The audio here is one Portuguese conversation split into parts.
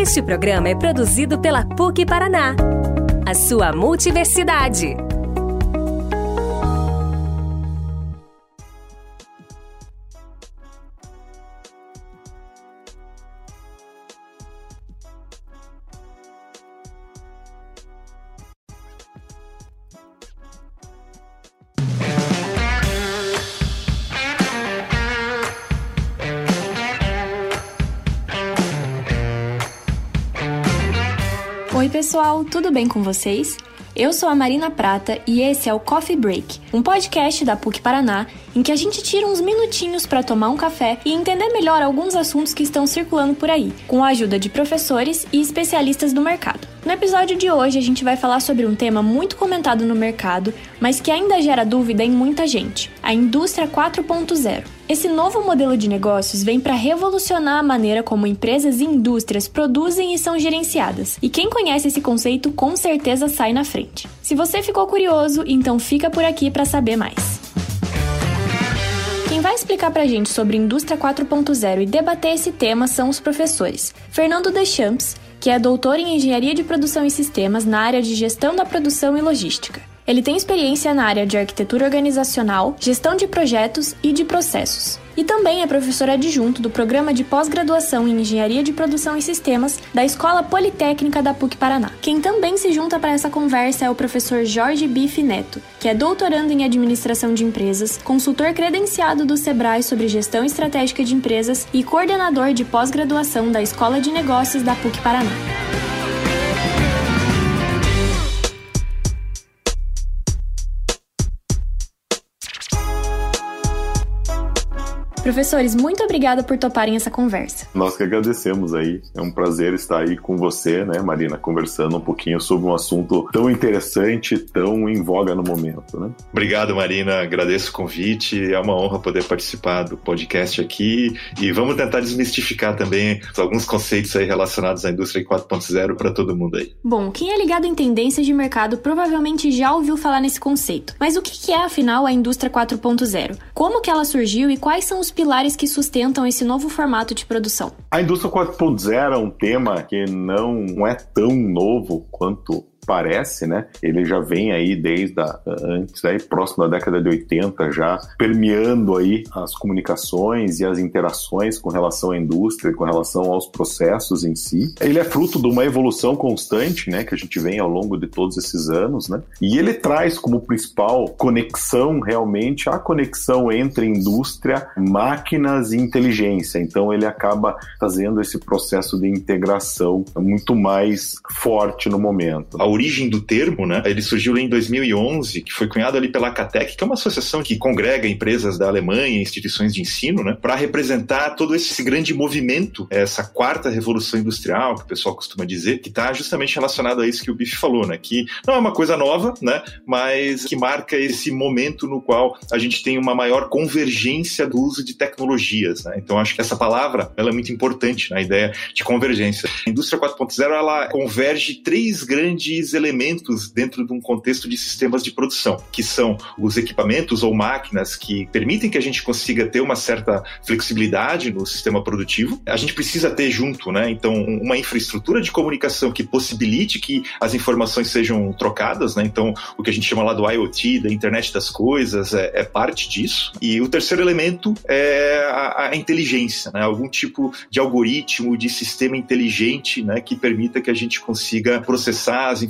Este programa é produzido pela PUC Paraná, a sua multiversidade. Pessoal, tudo bem com vocês? Eu sou a Marina Prata e esse é o Coffee Break, um podcast da PUC Paraná em que a gente tira uns minutinhos para tomar um café e entender melhor alguns assuntos que estão circulando por aí, com a ajuda de professores e especialistas do mercado. No episódio de hoje, a gente vai falar sobre um tema muito comentado no mercado, mas que ainda gera dúvida em muita gente: a indústria 4.0. Esse novo modelo de negócios vem para revolucionar a maneira como empresas e indústrias produzem e são gerenciadas. E quem conhece esse conceito com certeza sai na frente. Se você ficou curioso, então fica por aqui para saber mais. Quem vai explicar pra gente sobre indústria 4.0 e debater esse tema são os professores Fernando Deschamps, que é doutor em Engenharia de Produção e Sistemas na área de Gestão da Produção e Logística. Ele tem experiência na área de arquitetura organizacional, gestão de projetos e de processos. E também é professor adjunto do programa de pós-graduação em Engenharia de Produção e Sistemas da Escola Politécnica da PUC Paraná. Quem também se junta para essa conversa é o professor Jorge Bife Neto, que é doutorando em Administração de Empresas, consultor credenciado do Sebrae sobre gestão estratégica de empresas e coordenador de pós-graduação da Escola de Negócios da PUC Paraná. Professores, muito obrigada por toparem essa conversa. Nós que agradecemos aí. É um prazer estar aí com você, né, Marina, conversando um pouquinho sobre um assunto tão interessante, tão em voga no momento, né? Obrigado, Marina. Agradeço o convite. É uma honra poder participar do podcast aqui e vamos tentar desmistificar também alguns conceitos aí relacionados à indústria 4.0 para todo mundo aí. Bom, quem é ligado em tendências de mercado provavelmente já ouviu falar nesse conceito. Mas o que é, afinal, a indústria 4.0? Como que ela surgiu e quais são os pilares que sustentam esse novo formato de produção? A indústria 4.0 é um tema que não é tão novo quanto parece, né? Ele já vem aí desde a, antes, aí, próximo da década de 80, já permeando aí as comunicações e as interações com relação à indústria, com relação aos processos em si. Ele é fruto de uma evolução constante, né? Que a gente vem ao longo de todos esses anos, né? E ele traz como principal conexão realmente a conexão entre indústria, máquinas e inteligência. Então ele acaba fazendo esse processo de integração muito mais forte no momento. Origem do termo, né? Ele surgiu em 2011, que foi cunhado ali pela CATEC, que é uma associação que congrega empresas da Alemanha, instituições de ensino, né? Para representar todo esse grande movimento, essa quarta revolução industrial, que o pessoal costuma dizer, que está justamente relacionado a isso que o Biff falou, né? Que não é uma coisa nova, né? Mas que marca esse momento no qual a gente tem uma maior convergência do uso de tecnologias, né? Então acho que essa palavra ela é muito importante na ideia de convergência. A indústria 4.0 ela converge três grandes elementos dentro de um contexto de sistemas de produção, que são os equipamentos ou máquinas que permitem que a gente consiga ter uma certa flexibilidade no sistema produtivo. A gente precisa ter junto, né? Então, uma infraestrutura de comunicação que possibilite que as informações sejam trocadas, né? Então, o que a gente chama lá do IoT, da internet das coisas, é, é parte disso. E o terceiro elemento é a, a inteligência, né? Algum tipo de algoritmo, de sistema inteligente, né? Que permita que a gente consiga processar as informações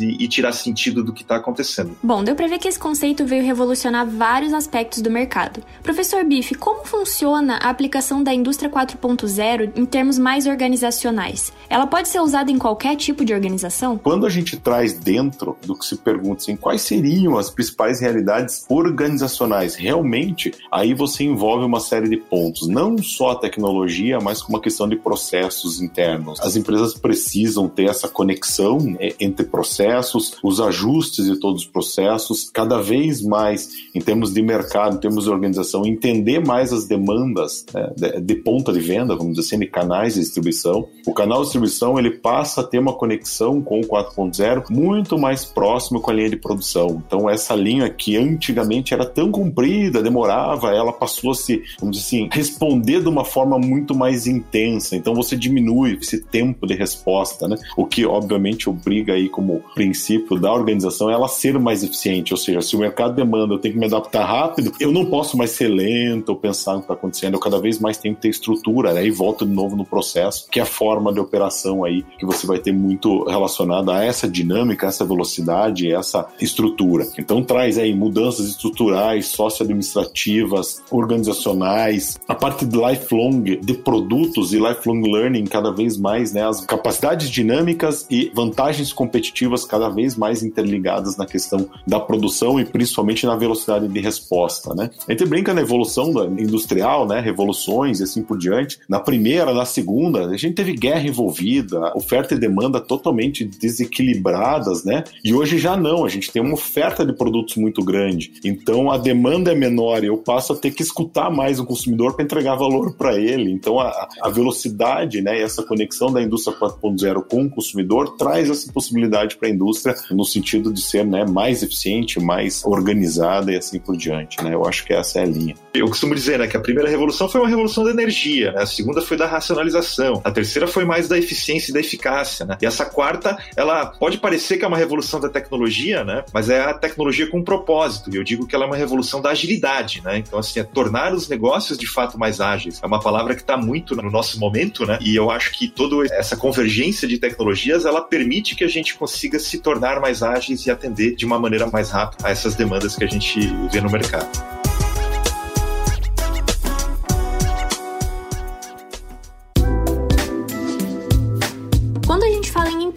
e, e tirar sentido do que está acontecendo. Bom, deu para ver que esse conceito veio revolucionar vários aspectos do mercado. Professor Biff, como funciona a aplicação da indústria 4.0 em termos mais organizacionais? Ela pode ser usada em qualquer tipo de organização? Quando a gente traz dentro do que se pergunta assim, quais seriam as principais realidades organizacionais, realmente aí você envolve uma série de pontos, não só a tecnologia, mas com uma questão de processos internos. As empresas precisam ter essa conexão é, entre processos, os ajustes de todos os processos, cada vez mais em termos de mercado, em termos de organização, entender mais as demandas né, de, de, ponta de venda, vamos dizer assim, de canais de distribuição. O canal de distribuição ele passa a ter uma conexão com o 4.0 muito mais próximo com a linha de produção. Então essa linha que antigamente era tão comprida, demorava, ela passou a se, vamos dizer assim, responder de uma forma muito mais intensa. Então você diminui esse tempo de resposta, né? O que obviamente obriga aí como princípio da organização ela ser mais eficiente. Ou seja, se o mercado demanda, eu tenho que me adaptar rápido, eu não posso mais ser lento ou pensar no que está acontecendo. Eu cada vez mais tenho que ter estrutura, né? E volto de novo no processo, que é a forma de operação aí que você vai ter muito relacionada a essa dinâmica, essa velocidade, essa estrutura. Então traz aí mudanças estruturais, socioadministrativas, organizacionais, a parte de lifelong de produtos e lifelong learning cada vez mais, né? As capacidades dinâmicas e vantagens competitivas cada vez mais interligadas na questão da produção e principalmente na velocidade de resposta, né? A gente brinca na evolução industrial, né? Revoluções e assim por diante. Na primeira, na segunda, a gente teve guerra envolvida, oferta e demanda totalmente desequilibradas, né? E hoje já não, a gente tem uma oferta de produtos muito grande. Então a demanda é menor e eu passo a ter que escutar mais o consumidor para entregar valor para ele. Então a, a velocidade, né? E essa conexão da indústria 4.0 com o consumidor traz essa possibilidade para a indústria no sentido de ser né, mais eficiente, mais organizada e assim por diante. Né? Eu acho que essa é a linha. Eu costumo dizer né, que a primeira revolução foi uma revolução da energia, né? a segunda foi da racionalização, a terceira foi mais da eficiência e da eficácia. Né? E essa quarta, ela pode parecer que é uma revolução da tecnologia, né? mas é a tecnologia com propósito. E eu digo que ela é uma revolução da agilidade. Né? Então, assim, é tornar os negócios de fato mais ágeis. É uma palavra que está muito no nosso momento, né? e eu acho que toda essa convergência de tecnologias ela permite que a gente consiga se tornar mais ágeis e atender de uma maneira mais rápida a essas demandas que a gente vê no mercado.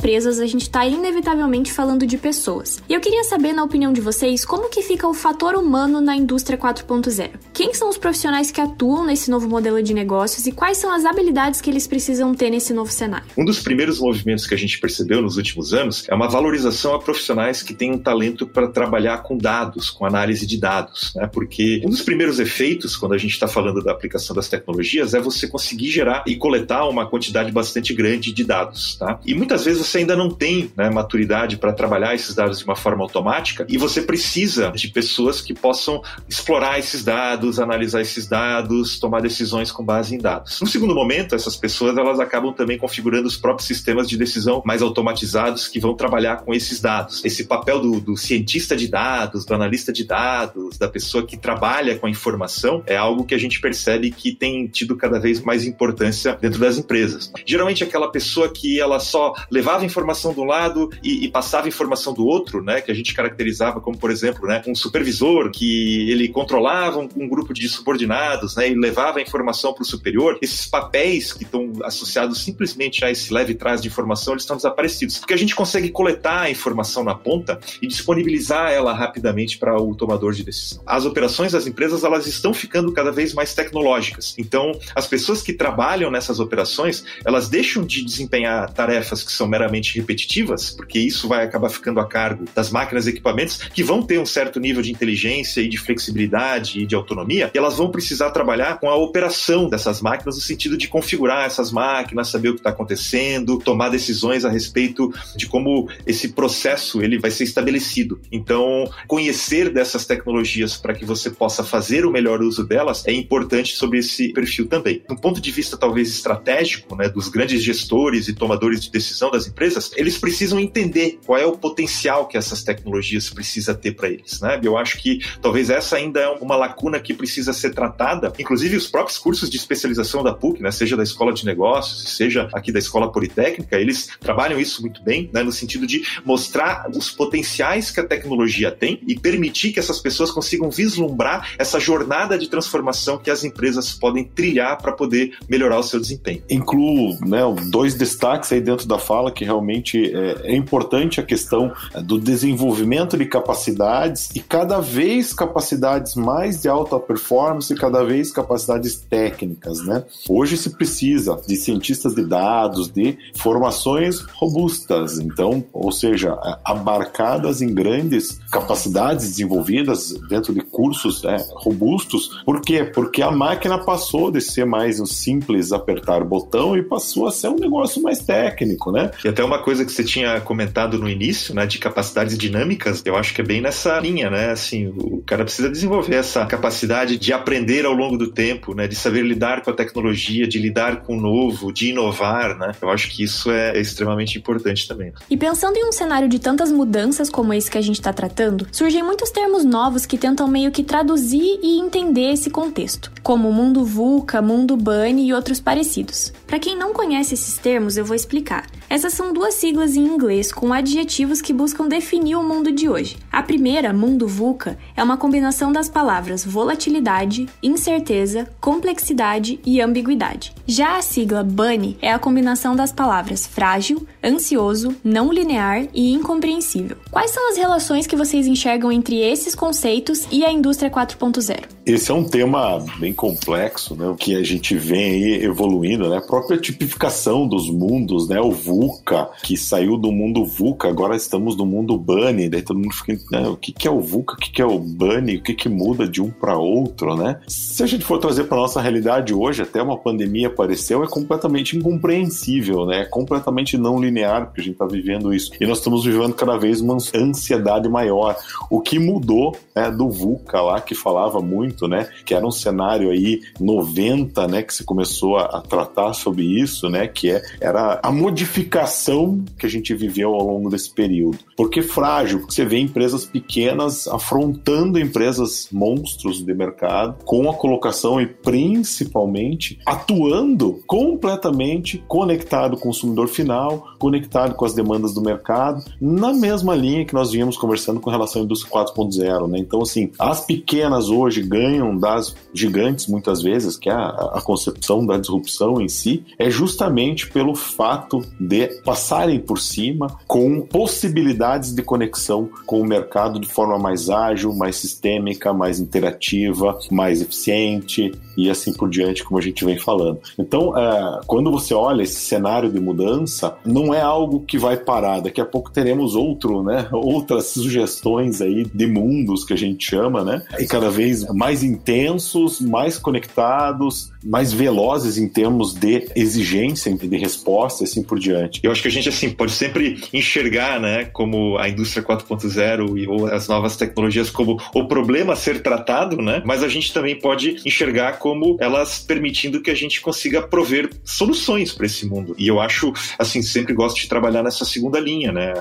Empresas, a gente está inevitavelmente falando de pessoas. E eu queria saber, na opinião de vocês, como que fica o fator humano na indústria 4.0? Quem são os profissionais que atuam nesse novo modelo de negócios e quais são as habilidades que eles precisam ter nesse novo cenário? Um dos primeiros movimentos que a gente percebeu nos últimos anos é uma valorização a profissionais que têm um talento para trabalhar com dados, com análise de dados, né? Porque um dos primeiros efeitos quando a gente está falando da aplicação das tecnologias é você conseguir gerar e coletar uma quantidade bastante grande de dados, tá? E muitas vezes você ainda não tem né, maturidade para trabalhar esses dados de uma forma automática e você precisa de pessoas que possam explorar esses dados, analisar esses dados, tomar decisões com base em dados. No segundo momento, essas pessoas elas acabam também configurando os próprios sistemas de decisão mais automatizados que vão trabalhar com esses dados. Esse papel do, do cientista de dados, do analista de dados, da pessoa que trabalha com a informação é algo que a gente percebe que tem tido cada vez mais importância dentro das empresas. Geralmente aquela pessoa que ela só levava informação de um lado e, e, passava informação do outro, né? Que a gente caracterizava como, por exemplo, né, um supervisor que ele controlava um, um grupo de subordinados, né? E levava a informação para o superior. Esses papéis que estão associados simplesmente a esse leve trás de informação, eles estão desaparecidos, porque a gente consegue coletar a informação na ponta e disponibilizar ela rapidamente para o tomador de decisão. As operações das empresas elas estão ficando cada vez mais tecnológicas. Então, as pessoas que trabalham nessas operações, elas deixam de desempenhar tarefas que são meramente repetitivas, porque isso vai acabar ficando a cargo das máquinas e equipamentos que vão ter um certo nível de inteligência e de flexibilidade e de autonomia, e elas vão precisar trabalhar com a operação dessas máquinas no sentido de configurar essas máquinas, saber o que está acontecendo, tomar decisões a respeito de como esse processo ele vai ser estabelecido. Então, conhecer dessas tecnologias para que você possa fazer o melhor uso delas é importante sobre esse perfil também. Do ponto de vista talvez estratégico, né, dos grandes gestores e tomadores de decisão das empresas empresas, eles precisam entender qual é o potencial que essas tecnologias precisa ter para eles, né? Eu acho que talvez essa ainda é uma lacuna que precisa ser tratada, inclusive os próprios cursos de especialização da PUC, né, seja da Escola de Negócios, seja aqui da Escola Politécnica, eles trabalham isso muito bem, né, no sentido de mostrar os potenciais que a tecnologia tem e permitir que essas pessoas consigam vislumbrar essa jornada de transformação que as empresas podem trilhar para poder melhorar o seu desempenho. Incluo né, dois destaques aí dentro da fala que realmente é, é importante a questão do desenvolvimento de capacidades e cada vez capacidades mais de alta performance cada vez capacidades técnicas, né? Hoje se precisa de cientistas de dados, de formações robustas, então, ou seja, abarcadas em grandes capacidades desenvolvidas dentro de cursos né, robustos. Por quê? Porque a máquina passou de ser mais um simples apertar botão e passou a ser um negócio mais técnico, né? E até uma coisa que você tinha comentado no início, né, de capacidades dinâmicas, eu acho que é bem nessa linha, né? Assim, o cara precisa desenvolver essa capacidade de aprender ao longo do tempo, né, de saber lidar com a tecnologia, de lidar com o novo, de inovar, né? Eu acho que isso é extremamente importante também. E pensando em um cenário de tantas mudanças como esse que a gente está tratando, surgem muitos termos novos que tentam meio que traduzir e entender esse contexto, como mundo VUCA, mundo BUNNY e outros parecidos. Para quem não conhece esses termos, eu vou explicar. Essas são duas siglas em inglês com adjetivos que buscam definir o mundo de hoje. A primeira, mundo VUCA, é uma combinação das palavras volatilidade, incerteza, complexidade e ambiguidade. Já a sigla BUNNY é a combinação das palavras frágil, ansioso, não linear e incompreensível. Quais são as relações que vocês enxergam entre esses conceitos e a indústria 4.0? Esse é um tema bem complexo, né? O que a gente vem aí evoluindo, né? A própria tipificação dos mundos, né? O VUCA, que saiu do mundo VUCA, agora estamos no mundo BUNNY, daí todo mundo fica, né? o que, é o VUCA, o que, que é o BUNNY, o que, que muda de um para outro, né? Se a gente for trazer para nossa realidade hoje, até uma pandemia apareceu, é completamente incompreensível, né? É completamente não linear, porque a gente está vivendo isso. E nós estamos vivendo cada vez uma ansiedade maior. O que mudou né, do VUCA lá, que falava muito, né? Que era um cenário aí 90, né? Que se começou a, a tratar sobre isso, né? Que é, era a modificação que a gente viveu ao longo desse período. Porque frágil, porque você vê empresas pequenas afrontando empresas monstros de mercado com a colocação e principalmente atuando completamente conectado com o consumidor final, conectado com as demandas do mercado, na mesma linha que nós vínhamos conversando com relação à indústria 4.0, né? Então, assim, as pequenas hoje ganham das gigantes muitas vezes, que é a, a concepção da disrupção em si, é justamente pelo fato de passarem por cima com possibilidades de conexão com o mercado de forma mais ágil, mais sistêmica, mais interativa, mais eficiente e assim por diante, como a gente vem falando. Então, é, quando você olha esse cenário de mudança, não é algo que vai parar. Daqui a pouco teremos outro, né? Outras sugestões aí de mundos que a gente chama, né? E cada vez mais intensos, mais conectados, mais velozes em termos de exigência, de resposta, assim por diante. Eu acho que a gente assim pode sempre enxergar, né, como a indústria 4.0 e ou as novas tecnologias como o problema a ser tratado, né? Mas a gente também pode enxergar como elas permitindo que a gente consiga prover soluções para esse mundo. E eu acho, assim, sempre gosto de trabalhar nessa segunda linha, né?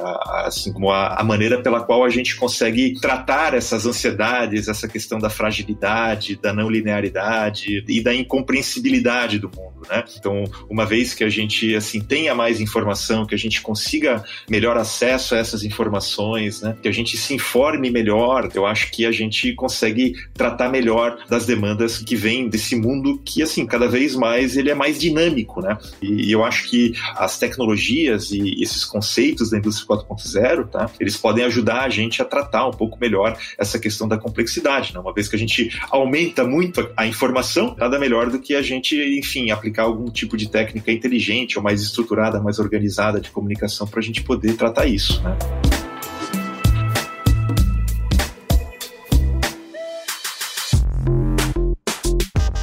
Assim como a, a maneira pela qual a gente consegue tratar essas ansiedades, essa questão da fragilidade, da não linearidade e da incompreensibilidade do mundo, né? Então, uma vez que a gente assim tenha mais informação, que a gente consiga melhor acesso a essas informações, né? Que a gente se informe melhor, eu acho que a gente consegue tratar melhor das demandas que vêm desse mundo que assim cada vez mais ele é mais dinâmico, né? E, e eu acho que as tecnologias e esses conceitos da indústria 4.0, tá? Eles podem ajudar a gente a tratar um pouco melhor essa questão da complexidade, né? Uma vez que a gente aumenta muito a informação, nada melhor do que a gente, enfim, aplicar algum tipo de técnica inteligente ou mais estruturada, mais organizada de comunicação para a gente poder tratar isso, né?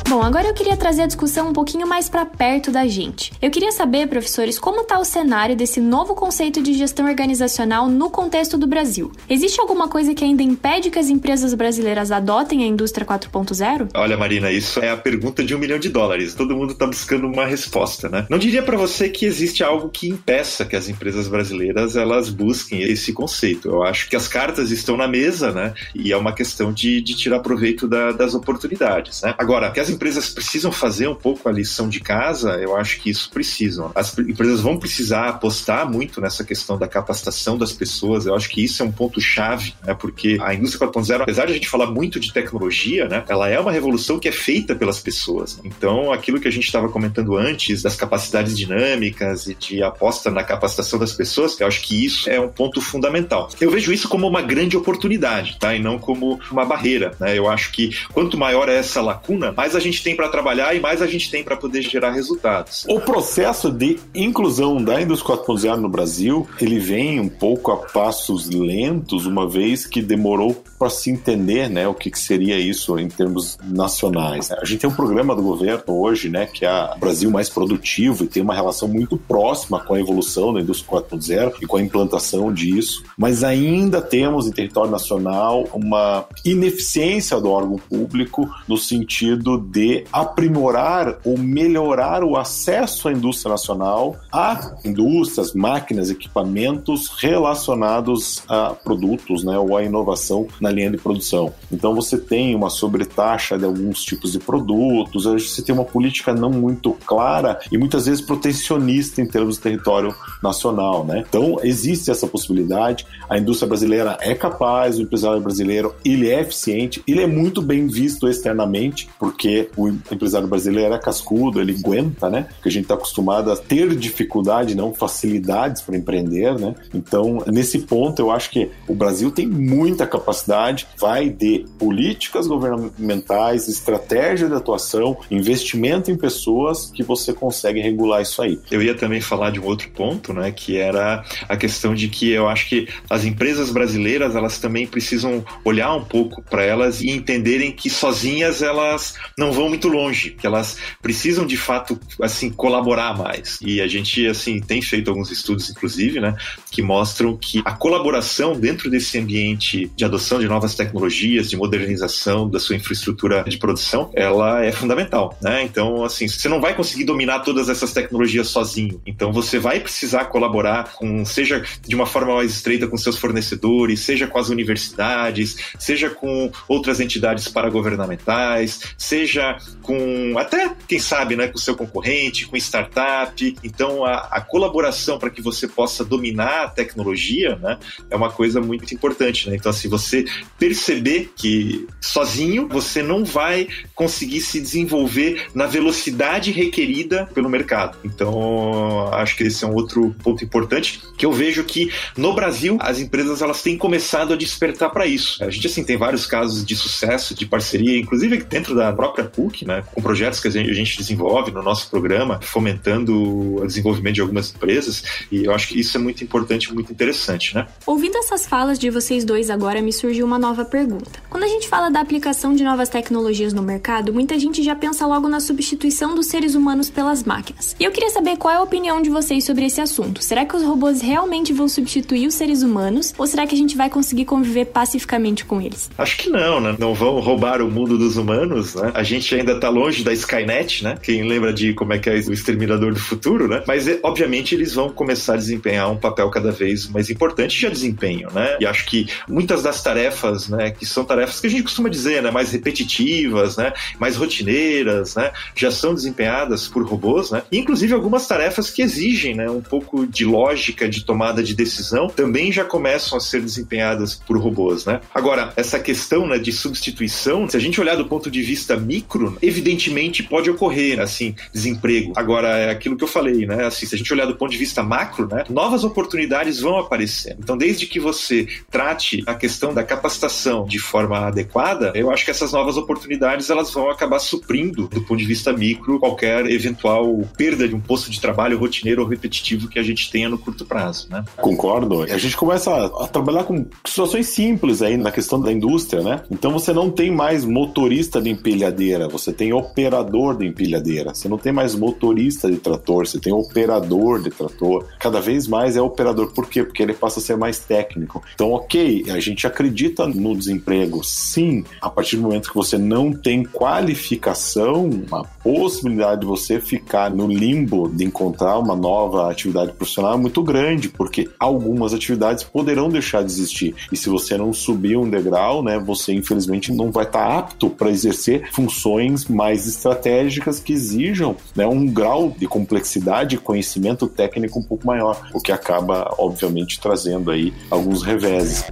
Bom, agora eu queria trazer a discussão um pouquinho mais para perto da gente. Eu queria saber, professores, como está o cenário desse novo conceito de gestão organizacional no contexto do Brasil. Existe alguma coisa que ainda impede que as empresas brasileiras adotem a indústria 4.0? Olha, Marina, isso é a pergunta de um milhão de dólares. Todo mundo está buscando uma resposta, né? Não diria para você que existe algo que impeça que as empresas brasileiras elas busquem esse conceito. Eu acho que as cartas estão na mesa, né? E é uma questão de, de tirar proveito da, das oportunidades, né? Agora, que as empresas precisam fazer um pouco a lição de casa, eu acho que isso precisam. As empresas vão precisar apostar muito nessa questão da capacitação das pessoas. Eu acho que isso é um ponto chave, né? Porque a indústria 4.0, apesar de a gente falar muito de tecnologia, né? Ela é uma revolução que é feita pelas pessoas. Então, aquilo que a gente estava comentando antes das capacidades dinâmicas e de aposta na capacitação das pessoas, eu acho que isso é um ponto fundamental. Eu vejo isso como uma grande oportunidade, tá? E não como uma barreira, né? Eu acho que quanto maior é essa lacuna, mais a gente tem para trabalhar e mais a gente tem para poder gerar resultados. O processo de inclusão da indústria 4.0 no Brasil, ele vem um pouco a passos lentos, uma vez que demorou para se entender, né, o que, que seria isso em termos nacionais. A gente tem um programa do governo hoje, né, que é o Brasil mais produtivo e tem uma relação muito próxima com a evolução da indústria 4.0 e com a implantação disso, mas ainda temos em território nacional uma ineficiência do órgão público no sentido de aprimorar ou melhorar o acesso à indústria nacional a indústrias, máquinas, equipamentos relacionados a produtos, né, ou a inovação na linha de produção. Então você tem uma sobretaxa de alguns tipos de produtos, você tem uma política não muito clara e muitas vezes protecionista em termos de território nacional, né? Então existe essa possibilidade. A indústria brasileira é capaz, o empresário brasileiro ele é eficiente, ele é muito bem visto externamente, porque o empresário brasileiro é cascudo, ele aguenta, né? Porque a gente está acostumado a ter dificuldade, não facilidades para empreender, né? Então nesse ponto eu acho que o Brasil tem muita capacidade, vai de políticas governamentais, estratégia de atuação, investimento em pessoas que você consegue regular isso aí. Eu ia também falar de um outro ponto, né, que era a questão de que eu acho que as empresas brasileiras elas também precisam olhar um pouco para elas e entenderem que sozinhas elas não vão muito longe, que elas precisam de fato assim colaborar mais. E a gente assim tem feito alguns estudos inclusive, né, que mostram que a colaboração dentro desse ambiente de adoção de novas tecnologias, de modernização da sua infraestrutura de produção, ela é fundamental, né? Então, assim, você não vai conseguir dominar todas essas tecnologias sozinho. Então, você vai precisar colaborar com, seja de uma forma mais estreita com seus fornecedores, seja com as universidades, seja com outras entidades paragovernamentais, seja com até, quem sabe, né, com o seu concorrente, com startup. Então, a, a colaboração para que você possa dominar a tecnologia, né, é uma coisa muito importante, né? Então, assim, você perceber que sozinho você não vai conseguir se desenvolver na velocidade requerida pelo mercado. Então, acho que esse é um outro ponto importante que eu vejo que no Brasil as empresas elas têm começado a despertar para isso. A gente assim tem vários casos de sucesso, de parceria, inclusive dentro da própria PUC, né, com projetos que a gente desenvolve no nosso programa, fomentando o desenvolvimento de algumas empresas, e eu acho que isso é muito importante, muito interessante, né? Ouvindo essas falas de vocês dois agora, me surgiu uma nova pergunta. Quando a gente fala da aplicação de novas tecnologias no mercado, muita gente já pensa logo na substituição dos seres humanos pelas máquinas. E eu queria saber qual é a opinião de vocês sobre esse assunto. Será que os robôs realmente vão substituir os seres humanos ou será que a gente vai conseguir conviver pacificamente com eles? Acho que não, né? Não vão roubar o mundo dos humanos, né? A gente ainda está longe da Skynet, né? Quem lembra de como é que é o exterminador do futuro, né? Mas obviamente eles vão começar a desempenhar um papel cada vez mais importante, já desempenham, né? E acho que muitas das tarefas, né, que são tarefas que a gente costuma dizer, né, mais repetitivas, né, mais rotineiras, né, já são desempenhadas por robôs, né, e inclusive algumas tarefas que exigem, né, um pouco de lógica de tomada de decisão também já começam a ser desempenhadas por robôs, né. Agora, essa questão, né, de substituição, se a gente olhar do ponto de vista micro, evidentemente pode ocorrer, assim, desemprego. Agora, é aquilo que eu falei, né, assim, se a gente olhar do ponto de vista macro, né, novas oportunidades vão aparecer. Então, desde que você trate a questão da capacitação de forma adequada, eu acho que essas novas oportunidades elas vão acabar suprindo, do ponto de vista micro, qualquer eventual perda de um posto de trabalho rotineiro ou repetitivo que a gente tenha no curto prazo, né? Concordo. A gente começa a trabalhar com situações simples aí na questão da indústria, né? Então você não tem mais motorista de empilhadeira, você tem operador de empilhadeira. Você não tem mais motorista de trator, você tem operador de trator. Cada vez mais é operador. Por quê? Porque ele passa a ser mais técnico. Então, ok, a gente acredita no desemprego, sim, a partir do momento que você não tem qualificação, a possibilidade de você ficar no limbo de encontrar uma nova atividade profissional é muito grande, porque algumas atividades poderão deixar de existir. E se você não subir um degrau, né, você infelizmente não vai estar apto para exercer funções decisões mais estratégicas que exijam né, um grau de complexidade e conhecimento técnico um pouco maior, o que acaba, obviamente, trazendo aí alguns reveses.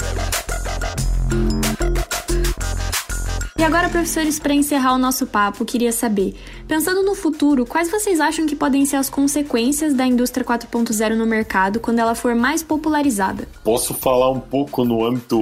Agora, professores, para encerrar o nosso papo, queria saber, pensando no futuro, quais vocês acham que podem ser as consequências da indústria 4.0 no mercado quando ela for mais popularizada? Posso falar um pouco no âmbito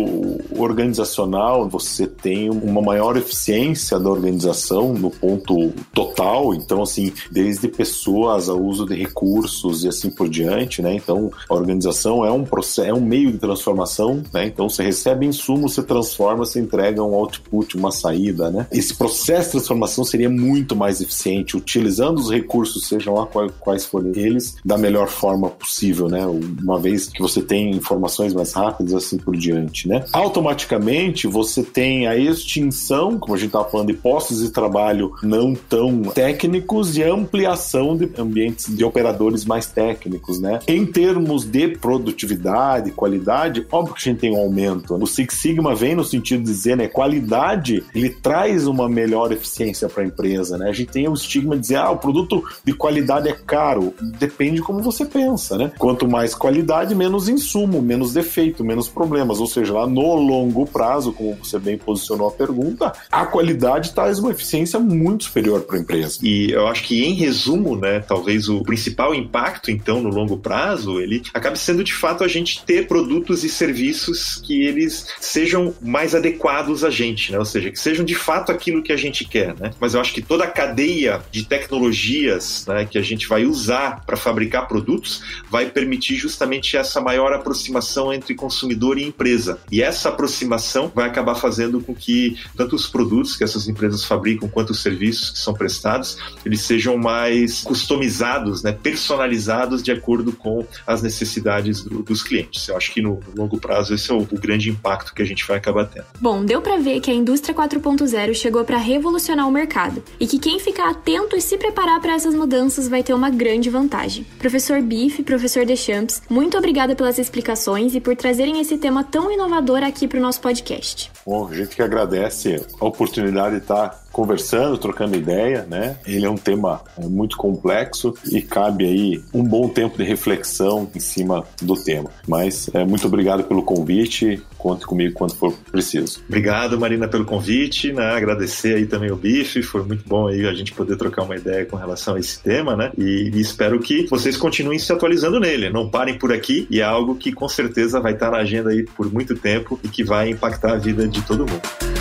organizacional, você tem uma maior eficiência da organização no ponto total, então assim, desde pessoas ao uso de recursos e assim por diante, né? Então, a organização é um processo, é um meio de transformação, né? Então, você recebe insumo, você transforma, você entrega um output, uma saída, né? Esse processo de transformação seria muito mais eficiente, utilizando os recursos, sejam lá quais forem eles, da melhor forma possível, né? Uma vez que você tem informações mais rápidas, assim por diante, né? Automaticamente, você tem a extinção, como a gente estava falando, de postos de trabalho não tão técnicos e ampliação de ambientes de operadores mais técnicos, né? Em termos de produtividade, qualidade, óbvio que a gente tem um aumento. O Six Sigma vem no sentido de dizer, né, qualidade ele traz uma melhor eficiência para a empresa, né? A gente tem o estigma de dizer, ah, o produto de qualidade é caro. Depende de como você pensa, né? Quanto mais qualidade, menos insumo, menos defeito, menos problemas. Ou seja, lá no longo prazo, como você bem posicionou a pergunta, a qualidade traz uma eficiência muito superior para a empresa. E eu acho que, em resumo, né, talvez o principal impacto, então, no longo prazo, ele acaba sendo de fato a gente ter produtos e serviços que eles sejam mais adequados a gente, né? Ou seja, que sejam de fato aquilo que a gente quer, né? Mas eu acho que toda a cadeia de tecnologias né, que a gente vai usar para fabricar produtos vai permitir justamente essa maior aproximação entre consumidor e empresa. E essa aproximação vai acabar fazendo com que tanto os produtos que essas empresas fabricam quanto os serviços que são prestados, eles sejam mais customizados, né, personalizados de acordo com as necessidades do, dos clientes. Eu acho que no, no longo prazo esse é o, o grande impacto que a gente vai acabar tendo. Bom, deu para ver que a indústria 4.0 chegou para revolucionar o mercado e que quem ficar atento e se preparar para essas mudanças vai ter uma grande vantagem. Professor Biff, professor Deschamps, muito obrigada pelas explicações e por trazerem esse tema tão inovador aqui para o nosso podcast. Bom, a gente que agradece a oportunidade de estar conversando, trocando ideia, né? Ele é um tema é, muito complexo e cabe aí um bom tempo de reflexão em cima do tema. Mas é, muito obrigado pelo convite. Conte comigo quando for preciso. Obrigado, Marina, pelo convite. Né? Agradecer aí também o Bife. Foi muito bom aí a gente poder trocar uma ideia com relação a esse tema, né? E, e espero que vocês continuem se atualizando nele. Não parem por aqui e é algo que com certeza vai estar na agenda aí por muito tempo e que vai impactar a vida de todo mundo.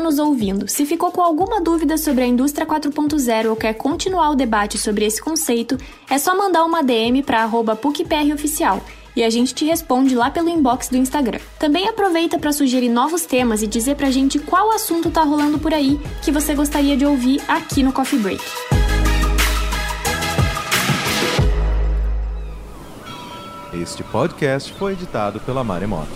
Nos ouvindo, se ficou com alguma dúvida sobre a indústria 4.0 ou quer continuar o debate sobre esse conceito, é só mandar uma DM para @pucproficial e a gente te responde lá pelo inbox do Instagram. Também aproveita para sugerir novos temas e dizer pra gente qual assunto tá rolando por aí que você gostaria de ouvir aqui no Coffee Break. Este podcast foi editado pela Maremoto.